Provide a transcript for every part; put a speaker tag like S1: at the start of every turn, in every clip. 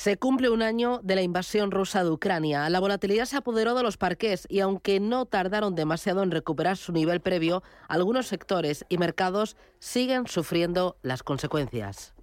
S1: Se cumple un año de la invasión rusa de Ucrania. La volatilidad se apoderó de los parques y aunque no tardaron demasiado en recuperar su nivel previo, algunos sectores y mercados siguen sufriendo las consecuencias.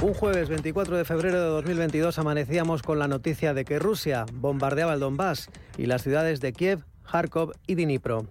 S2: Un jueves 24 de febrero de 2022 amanecíamos con la noticia de que Rusia bombardeaba el Donbass y las ciudades de Kiev, Kharkov y Dnipro.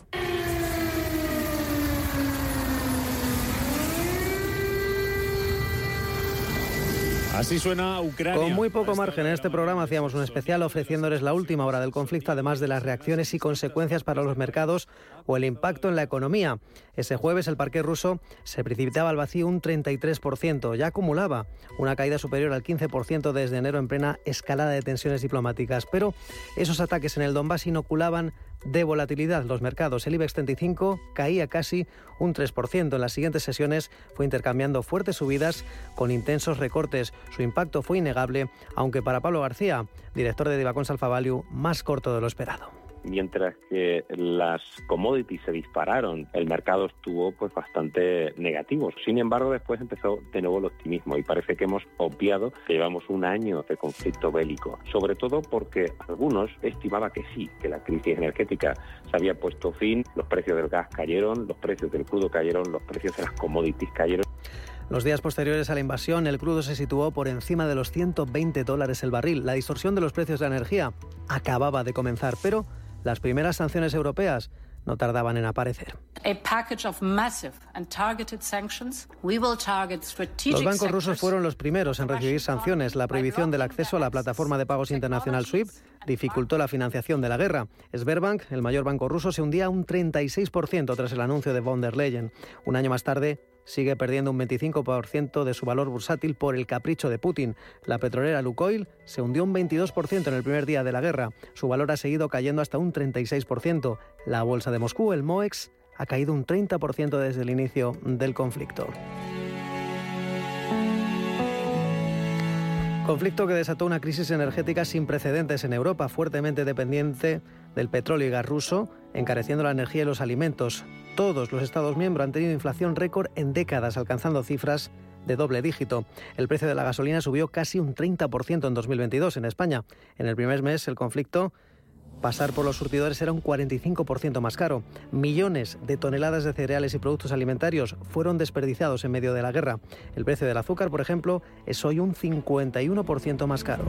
S3: Así suena Ucrania.
S2: Con muy poco margen en este programa hacíamos un especial ofreciéndoles la última hora del conflicto, además de las reacciones y consecuencias para los mercados o el impacto en la economía. Ese jueves el parque ruso se precipitaba al vacío un 33%, ya acumulaba una caída superior al 15% desde enero en plena escalada de tensiones diplomáticas. Pero esos ataques en el Donbass inoculaban de volatilidad los mercados. El IBEX 35 caía casi un 3%. En las siguientes sesiones fue intercambiando fuertes subidas con intensos recortes. Su impacto fue innegable, aunque para Pablo García, director de Divacons Alfa Value, más corto de lo esperado
S4: mientras que las commodities se dispararon, el mercado estuvo pues bastante negativo. Sin embargo, después empezó de nuevo el optimismo y parece que hemos obviado que llevamos un año de conflicto bélico, sobre todo porque algunos estimaban que sí, que la crisis energética se había puesto fin, los precios del gas cayeron, los precios del crudo cayeron, los precios de las commodities cayeron.
S2: Los días posteriores a la invasión, el crudo se situó por encima de los 120 dólares el barril. La distorsión de los precios de la energía acababa de comenzar, pero las primeras sanciones europeas no tardaban en aparecer. Los bancos rusos fueron los primeros en recibir sanciones. La prohibición del acceso a la plataforma de pagos internacional SWIFT dificultó la financiación de la guerra. Sberbank, el mayor banco ruso, se hundía un 36% tras el anuncio de von der Leyen. Un año más tarde, sigue perdiendo un 25% de su valor bursátil por el capricho de Putin. La petrolera Lukoil se hundió un 22% en el primer día de la guerra. Su valor ha seguido cayendo hasta un 36%. La bolsa de Moscú, el MOEX, ha caído un 30% desde el inicio del conflicto. Conflicto que desató una crisis energética sin precedentes en Europa, fuertemente dependiente del petróleo y gas ruso, encareciendo la energía y los alimentos. Todos los Estados miembros han tenido inflación récord en décadas, alcanzando cifras de doble dígito. El precio de la gasolina subió casi un 30% en 2022 en España. En el primer mes el conflicto pasar por los surtidores era un 45% más caro. Millones de toneladas de cereales y productos alimentarios fueron desperdiciados en medio de la guerra. El precio del azúcar, por ejemplo, es hoy un 51% más caro.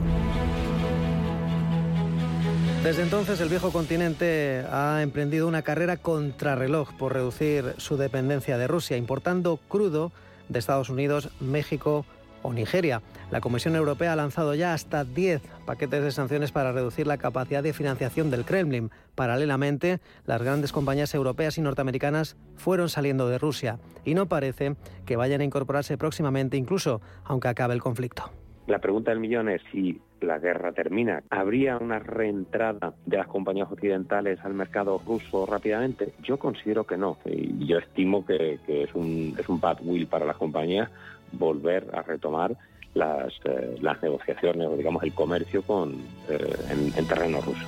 S2: Desde entonces el viejo continente ha emprendido una carrera contrarreloj por reducir su dependencia de Rusia, importando crudo de Estados Unidos, México, o Nigeria. La Comisión Europea ha lanzado ya hasta 10 paquetes de sanciones para reducir la capacidad de financiación del Kremlin. Paralelamente, las grandes compañías europeas y norteamericanas fueron saliendo de Rusia y no parece que vayan a incorporarse próximamente, incluso aunque acabe el conflicto.
S4: La pregunta del millón es si la guerra termina, ¿habría una reentrada de las compañías occidentales al mercado ruso rápidamente? Yo considero que no. Y yo estimo que, es, un, es un bad will para las compañías volver a retomar las, eh, las negociaciones o digamos el comercio con, eh, en, terreno ruso.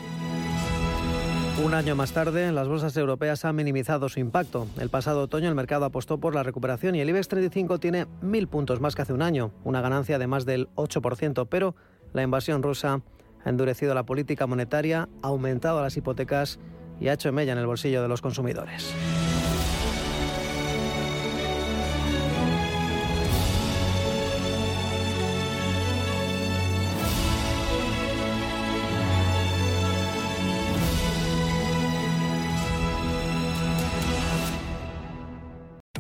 S2: Un año más tarde, las bolsas europeas han minimizado su impacto. El pasado otoño el mercado apostó por la recuperación y el IBEX 35 tiene mil puntos más que hace un año, una ganancia de más del 8%, pero la invasión rusa ha endurecido la política monetaria, ha aumentado las hipotecas y ha hecho mella en el bolsillo de los consumidores.